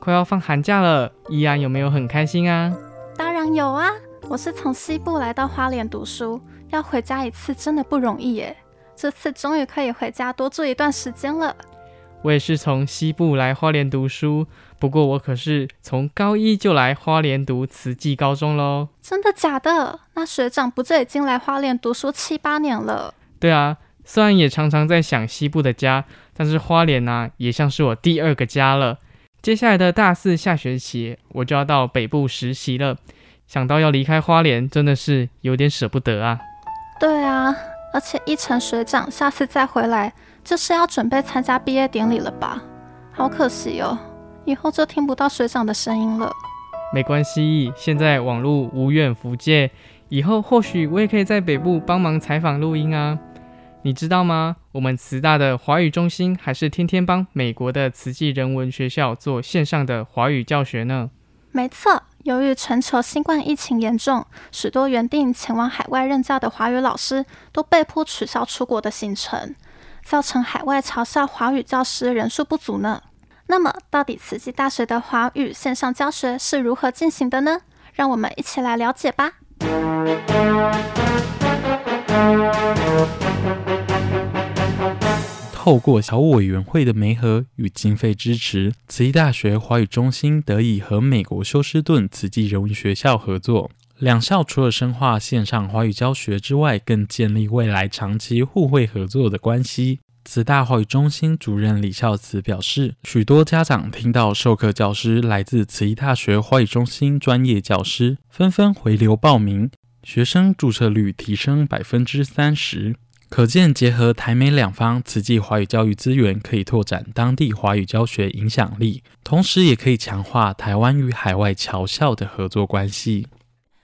快要放寒假了，依然有没有很开心啊？当然有啊！我是从西部来到花莲读书，要回家一次真的不容易耶。这次终于可以回家多住一段时间了。我也是从西部来花莲读书，不过我可是从高一就来花莲读慈济高中喽。真的假的？那学长不就已经来花莲读书七八年了？对啊，虽然也常常在想西部的家，但是花莲啊，也像是我第二个家了。接下来的大四下学期，我就要到北部实习了。想到要离开花莲，真的是有点舍不得啊。对啊，而且一成学长下次再回来，就是要准备参加毕业典礼了吧？好可惜哦，以后就听不到学长的声音了。没关系，现在网络无远弗届，以后或许我也可以在北部帮忙采访录音啊。你知道吗？我们慈大的华语中心还是天天帮美国的慈济人文学校做线上的华语教学呢。没错，由于全球新冠疫情严重，许多原定前往海外任教的华语老师都被迫取消出国的行程，造成海外嘲笑华语教师人数不足呢。那么，到底慈济大学的华语线上教学是如何进行的呢？让我们一起来了解吧。透过小委员会的媒合与经费支持，慈济大学华语中心得以和美国休斯顿慈济人文学校合作。两校除了深化线上华语教学之外，更建立未来长期互惠合作的关系。慈大华语中心主任李孝慈表示，许多家长听到授课教师来自慈济大学华语中心专业教师，纷纷回流报名，学生注册率提升百分之三十。可见，结合台美两方慈济华语教育资源，可以拓展当地华语教学影响力，同时也可以强化台湾与海外侨校的合作关系。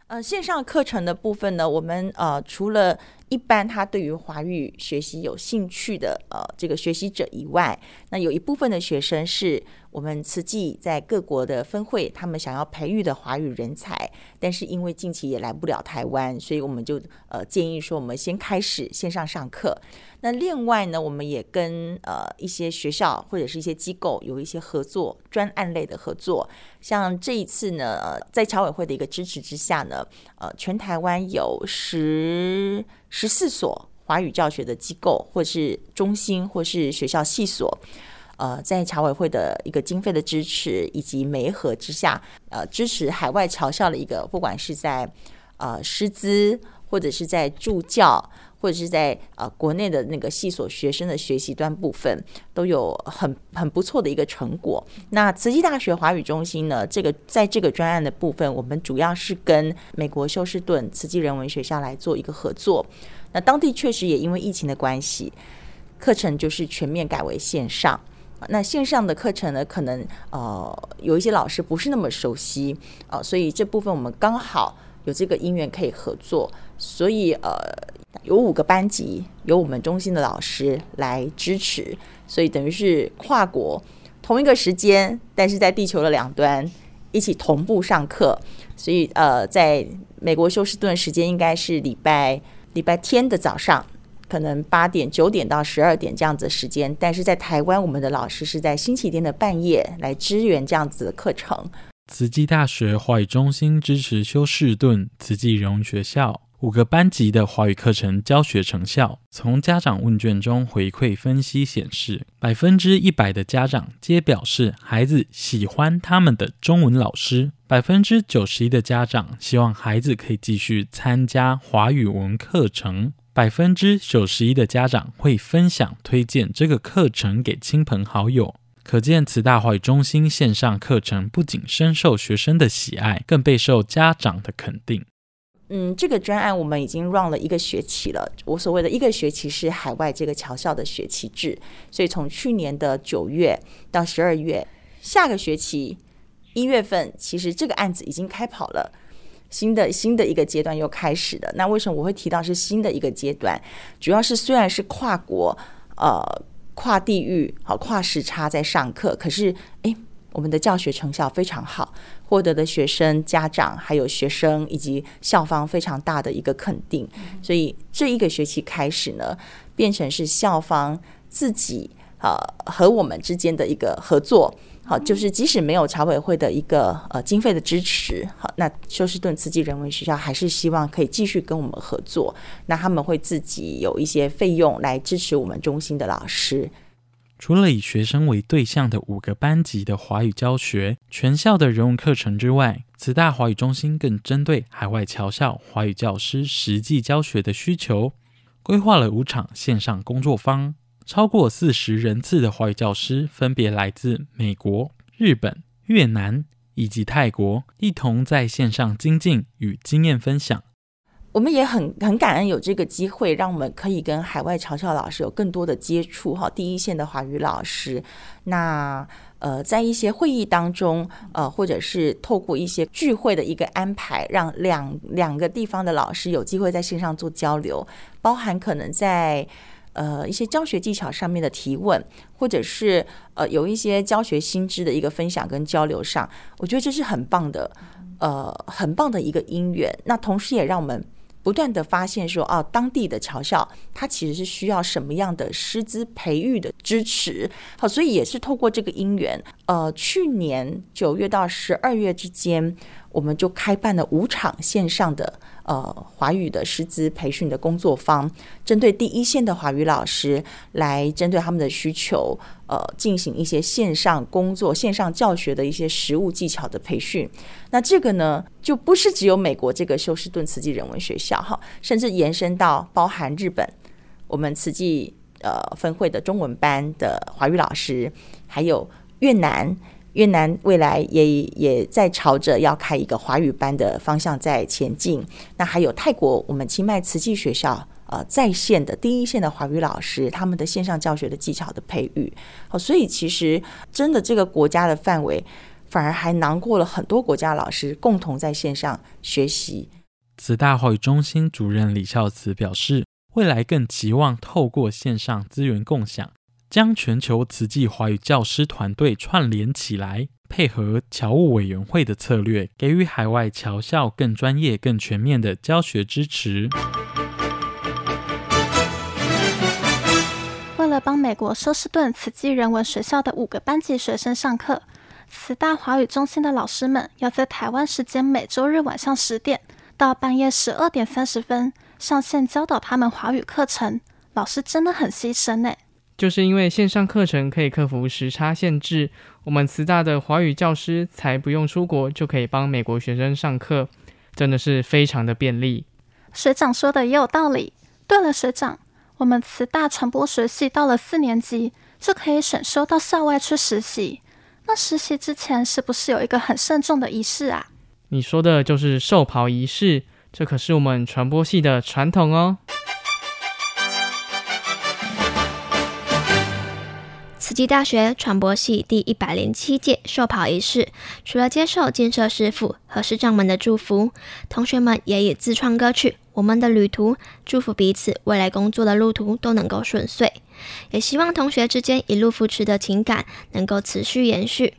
呃，线上课程的部分呢，我们呃除了一般他对于华语学习有兴趣的呃这个学习者以外，那有一部分的学生是我们慈济在各国的分会，他们想要培育的华语人才，但是因为近期也来不了台湾，所以我们就呃建议说，我们先开始线上上课。那另外呢，我们也跟呃一些学校或者是一些机构有一些合作，专案类的合作。像这一次呢，在侨委会的一个支持之下呢，呃，全台湾有十十四所华语教学的机构，或是中心，或是学校系所，呃，在侨委会的一个经费的支持以及媒合之下，呃，支持海外侨校的一个，不管是在呃师资或者是在助教。或者是在呃国内的那个系所学生的学习端部分都有很很不错的一个成果。那慈济大学华语中心呢，这个在这个专案的部分，我们主要是跟美国休斯顿慈济人文学校来做一个合作。那当地确实也因为疫情的关系，课程就是全面改为线上。那线上的课程呢，可能呃有一些老师不是那么熟悉啊，呃，所以这部分我们刚好有这个因缘可以合作，所以呃。有五个班级，由我们中心的老师来支持，所以等于是跨国同一个时间，但是在地球的两端一起同步上课。所以呃，在美国休斯顿时间应该是礼拜礼拜天的早上，可能八点九点到十二点这样子的时间，但是在台湾，我们的老师是在星期天的半夜来支援这样子的课程。慈济大学华语中心支持休士顿慈济人文学校。五个班级的华语课程教学成效，从家长问卷中回馈分析显示，百分之一百的家长皆表示孩子喜欢他们的中文老师，百分之九十一的家长希望孩子可以继续参加华语文课程，百分之九十一的家长会分享推荐这个课程给亲朋好友。可见慈大华语中心线上课程不仅深受学生的喜爱，更备受家长的肯定。嗯，这个专案我们已经 run 了一个学期了。我所谓的一个学期是海外这个侨校的学期制，所以从去年的九月到十二月，下个学期一月份，其实这个案子已经开跑了，新的新的一个阶段又开始了。那为什么我会提到是新的一个阶段？主要是虽然是跨国，呃，跨地域，好跨时差在上课，可是诶，我们的教学成效非常好，获得的学生、家长还有学生以及校方非常大的一个肯定。所以这一个学期开始呢，变成是校方自己。呃，和我们之间的一个合作，好，就是即使没有侨委会的一个呃经费的支持，好，那休斯顿慈济人文学校还是希望可以继续跟我们合作。那他们会自己有一些费用来支持我们中心的老师。除了以学生为对象的五个班级的华语教学、全校的人文课程之外，慈大华语中心更针对海外侨校华语教师实际教学的需求，规划了五场线上工作坊。超过四十人次的华语教师，分别来自美国、日本、越南以及泰国，一同在线上精进与经验分享。我们也很很感恩有这个机会，让我们可以跟海外侨校老师有更多的接触。哈，第一线的华语老师，那呃，在一些会议当中，呃，或者是透过一些聚会的一个安排，让两两个地方的老师有机会在线上做交流，包含可能在。呃，一些教学技巧上面的提问，或者是呃，有一些教学新知的一个分享跟交流上，我觉得这是很棒的，呃，很棒的一个因缘。那同时也让我们不断的发现说，哦，当地的侨校它其实是需要什么样的师资培育的支持。好，所以也是透过这个因缘，呃，去年九月到十二月之间，我们就开办了五场线上的。呃，华语的师资培训的工作坊，针对第一线的华语老师来针对他们的需求，呃，进行一些线上工作、线上教学的一些实务技巧的培训。那这个呢，就不是只有美国这个休斯顿慈济人文学校哈，甚至延伸到包含日本，我们慈济呃分会的中文班的华语老师，还有越南。越南未来也也在朝着要开一个华语班的方向在前进。那还有泰国，我们清迈慈济学校，呃，在线的第一线的华语老师，他们的线上教学的技巧的培育。好，所以其实真的这个国家的范围，反而还囊括了很多国家老师共同在线上学习。慈大华语中心主任李孝慈表示，未来更期望透过线上资源共享。将全球慈济华语教师团队串联起来，配合侨务委员会的策略，给予海外侨校更专业、更全面的教学支持。为了帮美国休斯顿慈济人文学校的五个班级学生上课，慈大华语中心的老师们要在台湾时间每周日晚上十点到半夜十二点三十分上线教导他们华语课程。老师真的很牺牲呢。就是因为线上课程可以克服时差限制，我们慈大的华语教师才不用出国就可以帮美国学生上课，真的是非常的便利。学长说的也有道理。对了，学长，我们慈大传播学系到了四年级就可以选修到校外去实习，那实习之前是不是有一个很慎重的仪式啊？你说的就是授袍仪式，这可是我们传播系的传统哦。慈济大学传播系第一百零七届授袍仪式，除了接受建设师傅和师长们的祝福，同学们也以自创歌曲《我们的旅途》祝福彼此未来工作的路途都能够顺遂，也希望同学之间一路扶持的情感能够持续延续，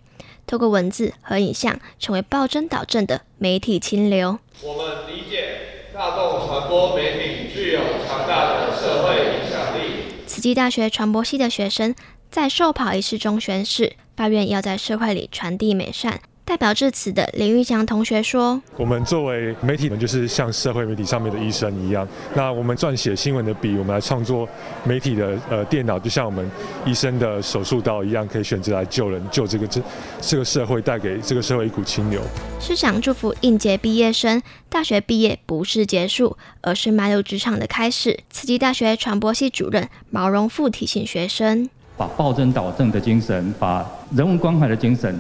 透过文字和影像成为报真导正的媒体清流。我们理解大众传播媒体具有强大的社会影响力。慈济大学传播系的学生。在授跑仪式中宣誓，发愿要在社会里传递美善。代表致辞的林玉祥同学说：“我们作为媒体们，就是像社会媒体上面的医生一样。那我们撰写新闻的笔，我们来创作媒体的呃电脑，就像我们医生的手术刀一样，可以选择来救人，救这个这这个社会，带给这个社会一股清流。”师长祝福应届毕业生，大学毕业不是结束，而是迈入职场的开始。慈济大学传播系主任毛荣富提醒学生。把报真导正的精神，把人文关怀的精神，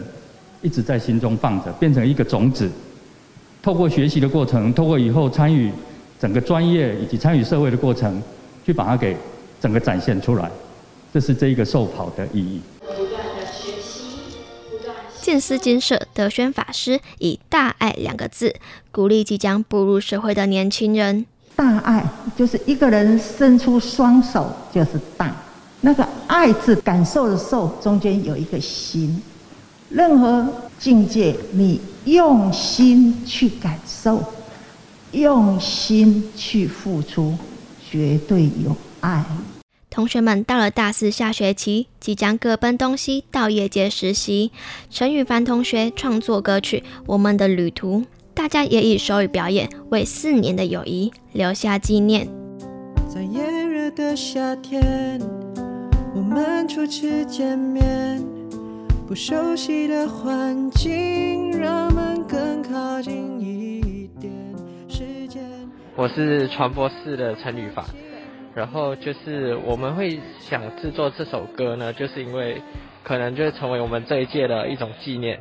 一直在心中放着，变成一个种子。透过学习的过程，透过以后参与整个专业以及参与社会的过程，去把它给整个展现出来。这是这一个受跑的意义。不断的学习，不断静思金舍德宣法师以“大爱”两个字鼓励即将步入社会的年轻人。大爱就是一个人伸出双手就是大，那个爱字感受的受中间有一个心，任何境界你用心去感受，用心去付出，绝对有爱。同学们到了大四下学期，即将各奔东西到业界实习。陈羽凡同学创作歌曲《我们的旅途》，大家也以手语表演为四年的友谊留下纪念。在炎热的夏天，我们初次见面，不熟悉的环境让我们更靠近一点。时间，我是传播室的陈羽凡。然后就是我们会想制作这首歌呢，就是因为可能就成为我们这一届的一种纪念，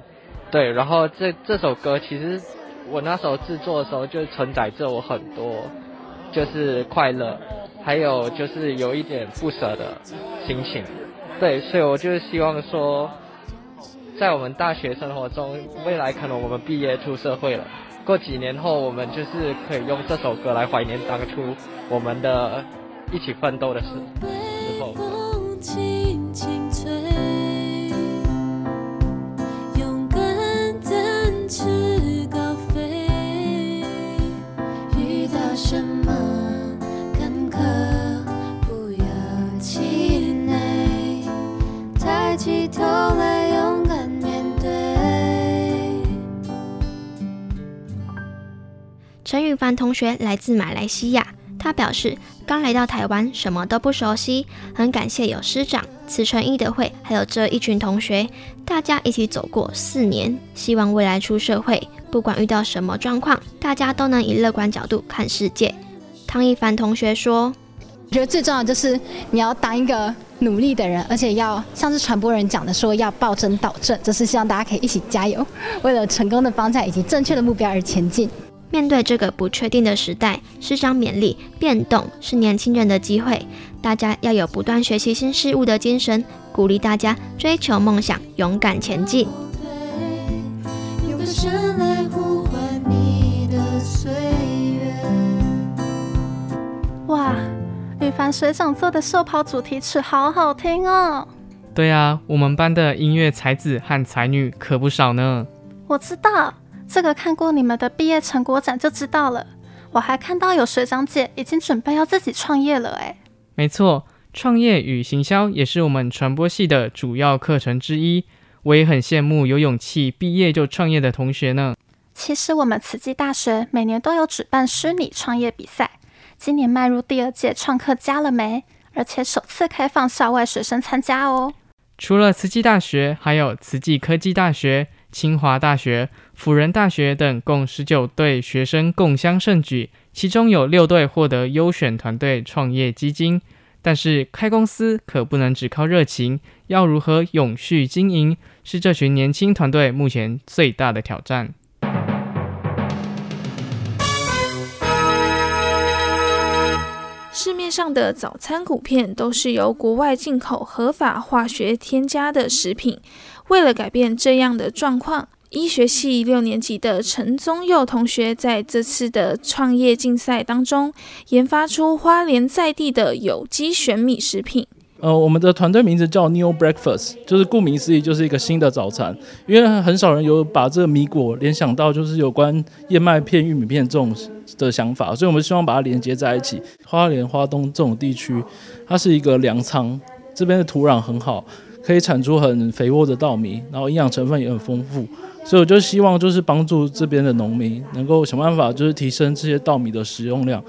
对。然后这这首歌其实我那时候制作的时候就承载着我很多，就是快乐，还有就是有一点不舍的心情，对。所以我就是希望说，在我们大学生活中，未来可能我们毕业出社会了，过几年后我们就是可以用这首歌来怀念当初我们的。一起奋斗的事凡同学来自马来西亚，他表示。刚来到台湾，什么都不熟悉，很感谢有师长、慈诚义德会，还有这一群同学，大家一起走过四年。希望未来出社会，不管遇到什么状况，大家都能以乐观角度看世界。汤一凡同学说：“我觉得最重要就是你要当一个努力的人，而且要像是传播人讲的说，要暴政导正，就是希望大家可以一起加油，为了成功的方向以及正确的目标而前进。”面对这个不确定的时代，师长勉励，变动是年轻人的机会。大家要有不断学习新事物的精神，鼓励大家追求梦想，勇敢前进。有个神来呼唤你的岁月。哇，羽凡水长做的寿袍主题曲好好听哦！对啊，我们班的音乐才子和才女可不少呢。我知道。这个看过你们的毕业成果展就知道了。我还看到有学长姐已经准备要自己创业了，哎，没错，创业与行销也是我们传播系的主要课程之一。我也很羡慕有勇气毕业就创业的同学呢。其实我们慈济大学每年都有举办虚拟创业比赛，今年迈入第二届创客家了没？而且首次开放校外学生参加哦。除了慈济大学，还有慈济科技大学。清华大学、辅仁大学等共十九队学生共襄盛举，其中有六队获得优选团队创业基金。但是开公司可不能只靠热情，要如何永续经营，是这群年轻团队目前最大的挑战。市面上的早餐谷片都是由国外进口合法化学添加的食品。为了改变这样的状况，医学系六年级的陈宗佑同学在这次的创业竞赛当中，研发出花莲在地的有机玄米食品。呃，我们的团队名字叫 New Breakfast，就是顾名思义，就是一个新的早餐。因为很少人有把这个米果联想到就是有关燕麦片、玉米片这种的想法，所以我们希望把它连接在一起。花莲、花东这种地区，它是一个粮仓，这边的土壤很好。可以产出很肥沃的稻米，然后营养成分也很丰富，所以我就希望就是帮助这边的农民能够想办法，就是提升这些稻米的使用量。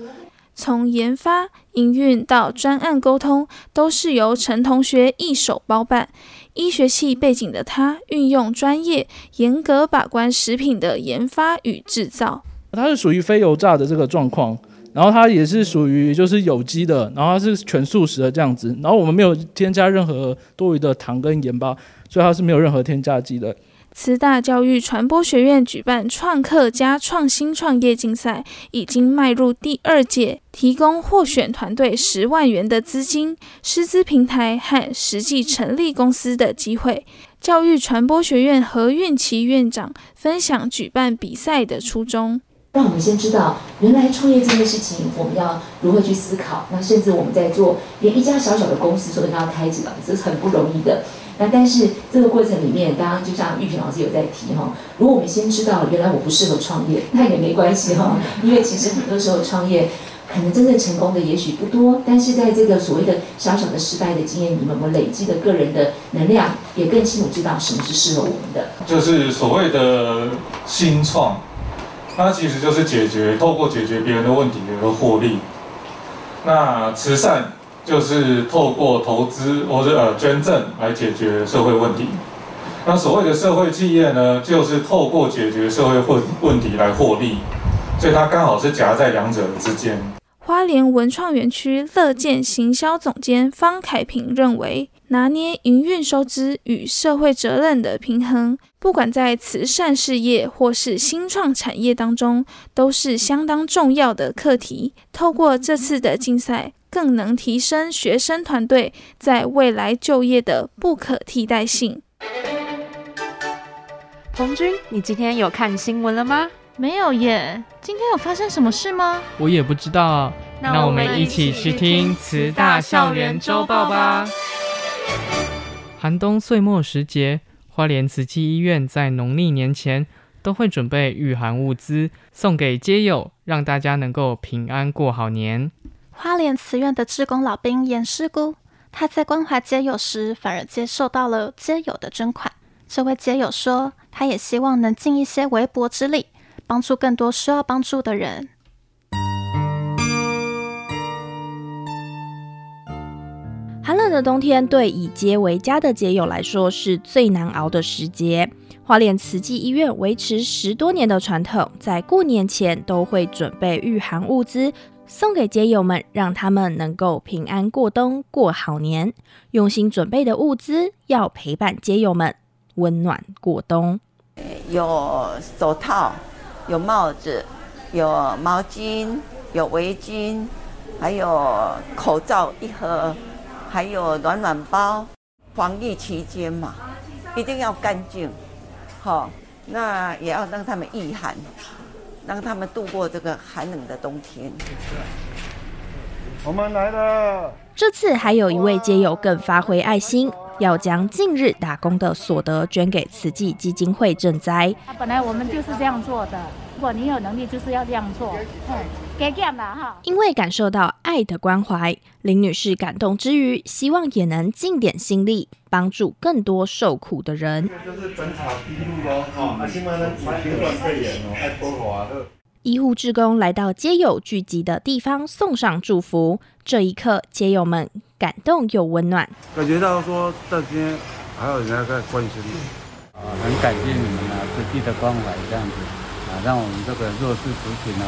从研发、营运到专案沟通，都是由陈同学一手包办。医学系背景的他，运用专业，严格把关食品的研发与制造。它是属于非油炸的这个状况。然后它也是属于就是有机的，然后它是全素食的这样子，然后我们没有添加任何多余的糖跟盐巴，所以它是没有任何添加剂的。慈大教育传播学院举办创客加创新创业竞赛，已经迈入第二届，提供获选团队十万元的资金、师资平台和实际成立公司的机会。教育传播学院何运琪院长分享举办比赛的初衷。让我们先知道，原来创业这件事情，我们要如何去思考。那甚至我们在做，连一家小小的公司，说要开起来，这是很不容易的。那但是这个过程里面，刚刚就像玉萍老师有在提哈，如果我们先知道原来我不适合创业，那也没关系哈，因为其实很多时候创业可能真正成功的也许不多，但是在这个所谓的小小的失败的经验里面，我们累积的个人的能量，也更清楚知道什么是适合我们的。就是所谓的新创，它其实就是解决透过解决别人的问题而获利。那慈善。就是透过投资或者呃捐赠来解决社会问题。那所谓的社会企业呢，就是透过解决社会问问题来获利，所以它刚好是夹在两者之间。花莲文创园区乐见行销总监方凯平认为，拿捏营运收支与社会责任的平衡，不管在慈善事业或是新创产业当中，都是相当重要的课题。透过这次的竞赛。更能提升学生团队在未来就业的不可替代性。红军，你今天有看新闻了吗？没有耶。今天有发生什么事吗？我也不知道。那我们一起去听慈大校园周报吧。寒冬岁末时节，花莲慈济医院在农历年前都会准备御寒物资送给街友，让大家能够平安过好年。花莲慈院的志工老兵严师姑，他在关怀街友时，反而接受到了街友的捐款。这位街友说，他也希望能尽一些微薄之力，帮助更多需要帮助的人。寒冷的冬天，对以街为家的街友来说，是最难熬的时节。花莲慈济医院维持十多年的传统，在过年前都会准备御寒物资。送给街友们，让他们能够平安过冬，过好年。用心准备的物资，要陪伴街友们温暖过冬。有手套，有帽子，有毛巾，有围巾，还有口罩一盒，还有暖暖包。防疫期间嘛，一定要干净，好，那也要让他们御寒。让他们度过这个寒冷的冬天。我们来了。这次还有一位街友更发挥爱心，要将近日打工的所得捐给慈济基金会赈灾。本来我们就是这样做的，如果你有能力，就是要这样做。给给嘛哈。因为感受到爱的关怀，林女士感动之余，希望也能尽点心力，帮助更多受苦的人。医护志工来到街友聚集的地方，送上祝福。这一刻，街友们感动又温暖，感觉到说，这边还有人在关心你，啊，很感谢你们啊，慈济的关怀，这样子啊，让我们这个弱势族群哦，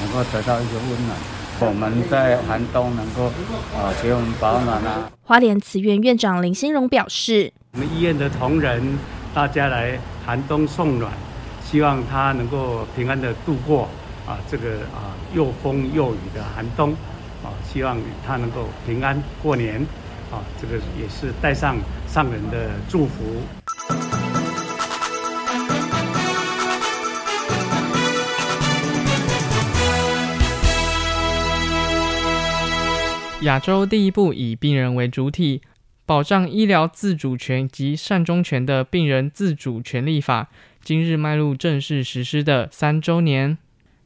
能够得到一些温暖。我们在寒冬能够啊，给我们保暖啊。花莲慈院院长林新荣表示：“我们医院的同仁，大家来寒冬送暖，希望他能够平安的度过啊这个啊又风又雨的寒冬啊，希望他能够平安过年啊，这个也是带上上人的祝福。”亚洲第一部以病人为主体，保障医疗自主权及善终权的病人自主权利法，今日迈入正式实施的三周年。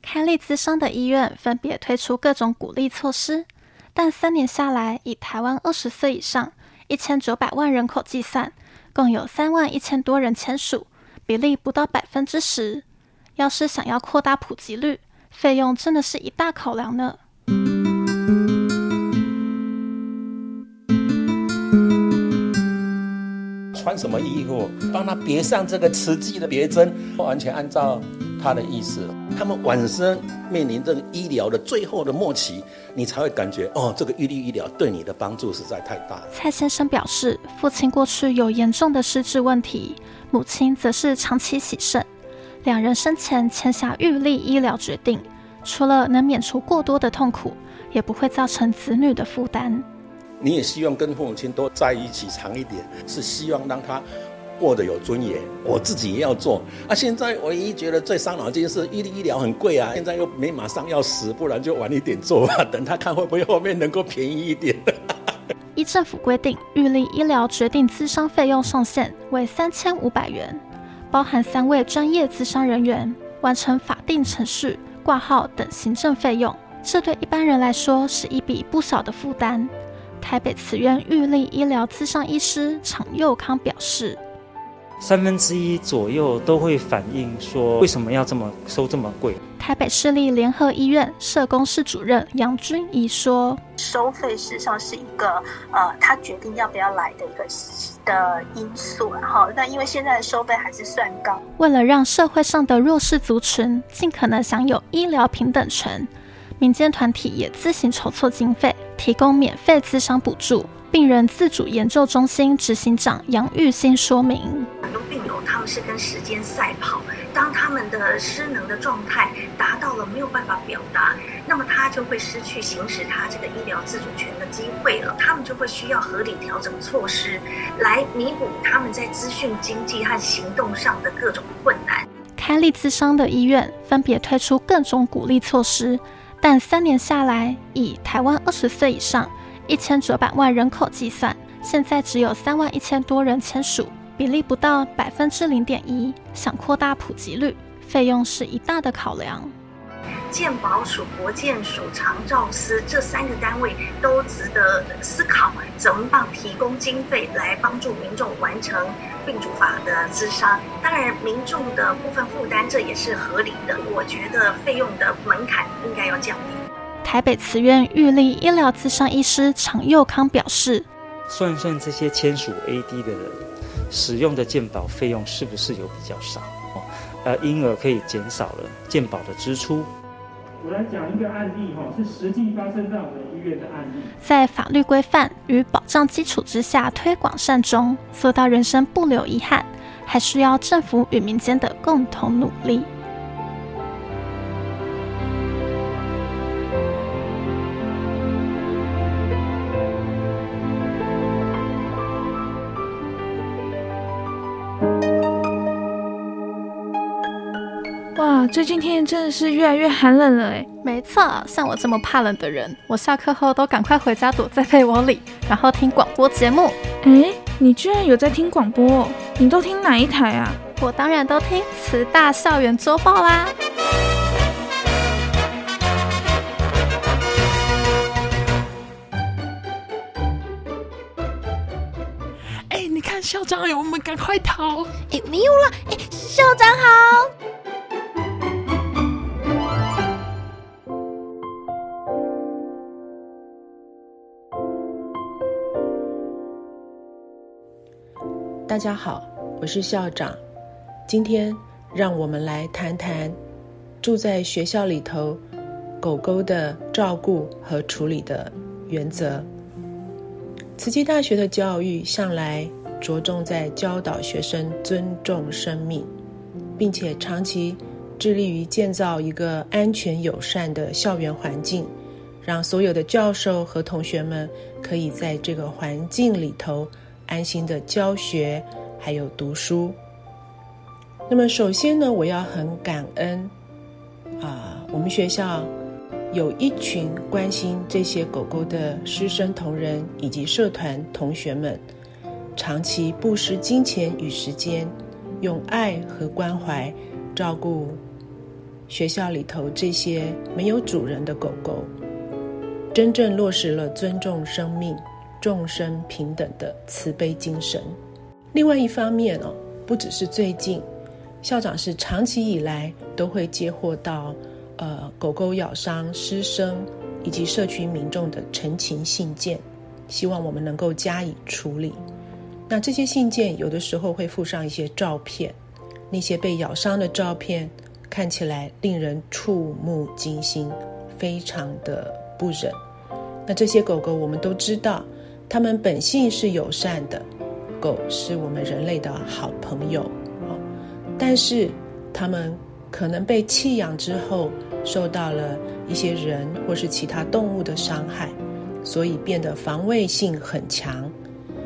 开立咨商的医院分别推出各种鼓励措施，但三年下来，以台湾二十岁以上一千九百万人口计算，共有三万一千多人签署，比例不到百分之十。要是想要扩大普及率，费用真的是一大考量呢。穿什么衣服，帮他别上这个慈济的别针，完全按照他的意思。他们晚生面临这个医疗的最后的末期，你才会感觉哦，这个预立医疗对你的帮助实在太大。蔡先生表示，父亲过去有严重的失智问题，母亲则是长期洗肾。两人生前签下预立医疗决定，除了能免除过多的痛苦，也不会造成子女的负担。你也希望跟父母亲多在一起长一点，是希望让他过得有尊严。我自己也要做。啊，现在唯一觉得最伤脑筋是预立医疗很贵啊，现在又没马上要死，不然就晚一点做吧，等他看会不会后面能够便宜一点。依政府规定，预立医疗决定咨商费用上限为三千五百元。包含三位专业咨商人员完成法定程序、挂号等行政费用，这对一般人来说是一笔不小的负担。台北慈院玉立医疗咨商医师常佑康表示。三分之一左右都会反映说，为什么要这么收这么贵？台北市立联合医院社工室主任杨君怡说：“收费事实上是一个呃，他决定要不要来的一个的因素，然后那因为现在的收费还是算高。为了让社会上的弱势族群尽可能享有医疗平等权，民间团体也自行筹措经费，提供免费咨商补助。”病人自主研究中心执行长杨玉新说明：很多病友他们是跟时间赛跑，当他们的失能的状态达到了没有办法表达，那么他就会失去行使他这个医疗自主权的机会了。他们就会需要合理调整措施来弥补他们在资讯经济和行动上的各种困难。开立资商的医院分别推出各种鼓励措施，但三年下来，以台湾二十岁以上。一千九百万人口计算，现在只有三万一千多人签署，比例不到百分之零点一。想扩大普及率，费用是一大的考量。健保署、国健署、长照司这三个单位都值得思考，怎么帮提供经费来帮助民众完成病主法的咨商。当然，民众的部分负担这也是合理的。我觉得费用的门槛应该要降低。台北慈院玉立医疗咨商医师常佑康表示：“算算这些签署 AD 的人使用的健保费用是不是有比较少？呃，因而可以减少了健保的支出。”我来讲一个案例哈，是实际发生在我们医院的案例。在法律规范与保障基础之下推广善终，做到人生不留遗憾，还需要政府与民间的共同努力。最近天气真的是越来越寒冷了哎。没错，像我这么怕冷的人，我下课后都赶快回家躲在被窝里，然后听广播节目。哎，你居然有在听广播？你都听哪一台啊？我当然都听慈大校园周报啦。哎，你看校长有，我们赶快逃！哎，没有了。哎，校长好。大家好，我是校长。今天让我们来谈谈住在学校里头狗狗的照顾和处理的原则。慈济大学的教育向来着重在教导学生尊重生命，并且长期致力于建造一个安全友善的校园环境，让所有的教授和同学们可以在这个环境里头。安心的教学，还有读书。那么，首先呢，我要很感恩啊，我们学校有一群关心这些狗狗的师生同仁以及社团同学们，长期不失金钱与时间，用爱和关怀照顾学校里头这些没有主人的狗狗，真正落实了尊重生命。众生平等的慈悲精神。另外一方面哦，不只是最近，校长是长期以来都会接获到呃狗狗咬伤师生以及社区民众的陈情信件，希望我们能够加以处理。那这些信件有的时候会附上一些照片，那些被咬伤的照片看起来令人触目惊心，非常的不忍。那这些狗狗我们都知道，它们本性是友善的，狗是我们人类的好朋友。但是它们可能被弃养之后，受到了一些人或是其他动物的伤害，所以变得防卫性很强。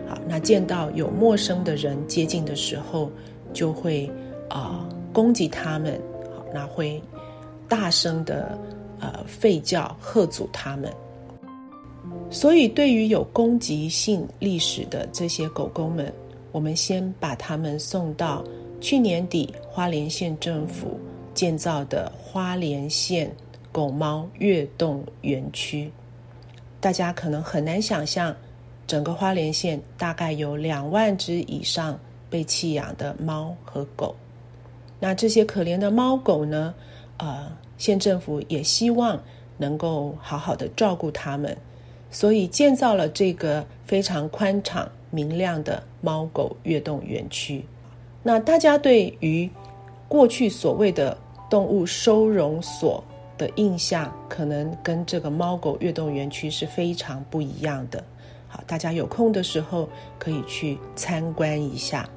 好，那见到有陌生的人接近的时候，就会啊、攻击他们，好，那会大声的呃吠叫吓阻他们。所以，对于有攻击性历史的这些狗狗们，我们先把它们送到去年底花莲县政府建造的花莲县狗猫跃动园区。大家可能很难想象，整个花莲县大概有两万只以上被弃养的猫和狗。那这些可怜的猫狗呢？呃，县政府也希望能够好好的照顾它们。所以建造了这个非常宽敞明亮的猫狗跃动园区。那大家对于过去所谓的动物收容所的印象，可能跟这个猫狗跃动园区是非常不一样的。好，大家有空的时候可以去参观一下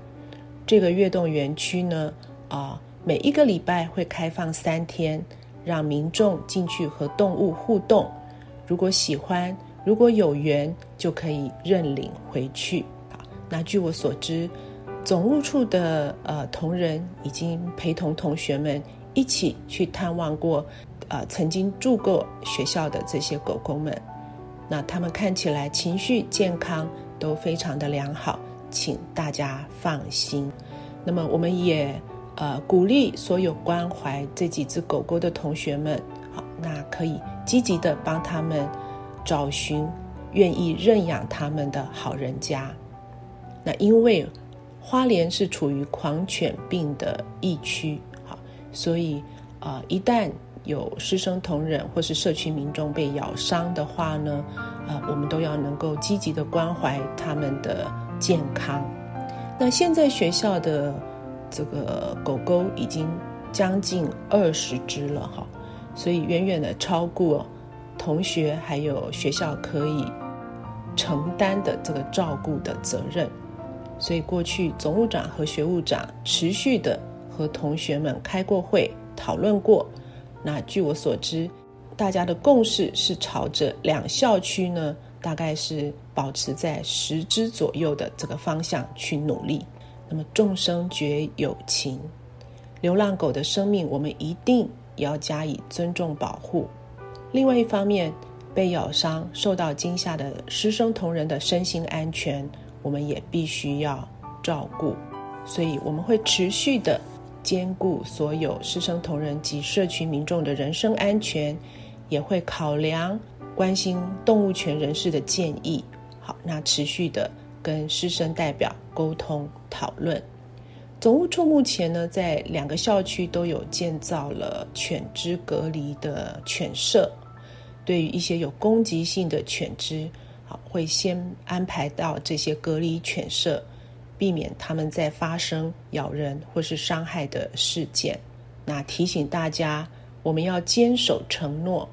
这个跃动园区呢。啊，每一个礼拜会开放三天，让民众进去和动物互动。如果喜欢。如果有缘，就可以认领回去。那据我所知，总务处的呃同仁已经陪同同学们一起去探望过，呃曾经住过学校的这些狗狗们。那他们看起来情绪健康都非常的良好，请大家放心。那么我们也呃鼓励所有关怀这几只狗狗的同学们，好，那可以积极的帮他们。找寻愿意认养他们的好人家。那因为花莲是处于狂犬病的疫区，好，所以啊、呃，一旦有师生同仁或是社区民众被咬伤的话呢，呃，我们都要能够积极的关怀他们的健康。那现在学校的这个狗狗已经将近二十只了哈，所以远远的超过。同学还有学校可以承担的这个照顾的责任，所以过去总务长和学务长持续的和同学们开过会讨论过。那据我所知，大家的共识是朝着两校区呢，大概是保持在十只左右的这个方向去努力。那么众生皆有情，流浪狗的生命我们一定要加以尊重保护。另外一方面，被咬伤、受到惊吓的师生同仁的身心安全，我们也必须要照顾。所以，我们会持续的兼顾所有师生同仁及社区民众的人身安全，也会考量关心动物权人士的建议。好，那持续的跟师生代表沟通讨论。总务处目前呢，在两个校区都有建造了犬只隔离的犬舍。对于一些有攻击性的犬只，好，会先安排到这些隔离犬舍，避免他们再发生咬人或是伤害的事件。那提醒大家，我们要坚守承诺，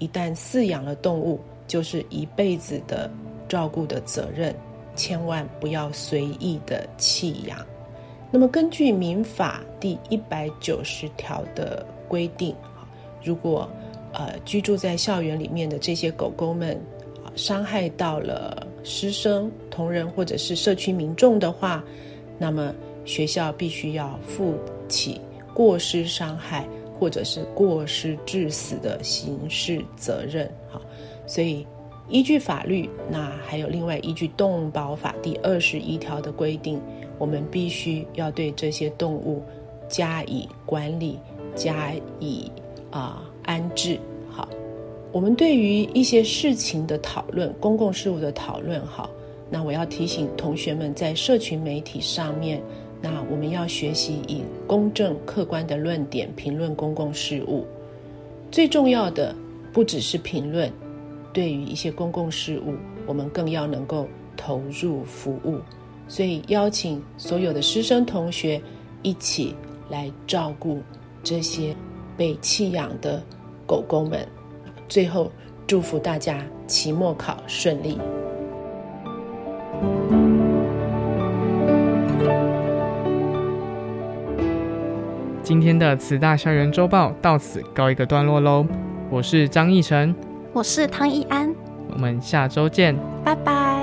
一旦饲养了动物，就是一辈子的照顾的责任，千万不要随意的弃养。那么，根据民法第一百九十条的规定，如果呃，居住在校园里面的这些狗狗们，啊，伤害到了师生、同仁或者是社区民众的话，那么学校必须要负起过失伤害或者是过失致死的刑事责任。好，所以依据法律，那还有另外依据《动保法》第二十一条的规定，我们必须要对这些动物加以管理，加以啊。安置好，我们对于一些事情的讨论，公共事务的讨论好，那我要提醒同学们，在社群媒体上面，那我们要学习以公正客观的论点评论公共事务。最重要的不只是评论，对于一些公共事务，我们更要能够投入服务。所以邀请所有的师生同学一起来照顾这些被弃养的狗狗们。最后，祝福大家期末考顺利。今天的慈大校园周报到此告一个段落喽。我是张义成，我是汤一安，我们下周见，拜拜。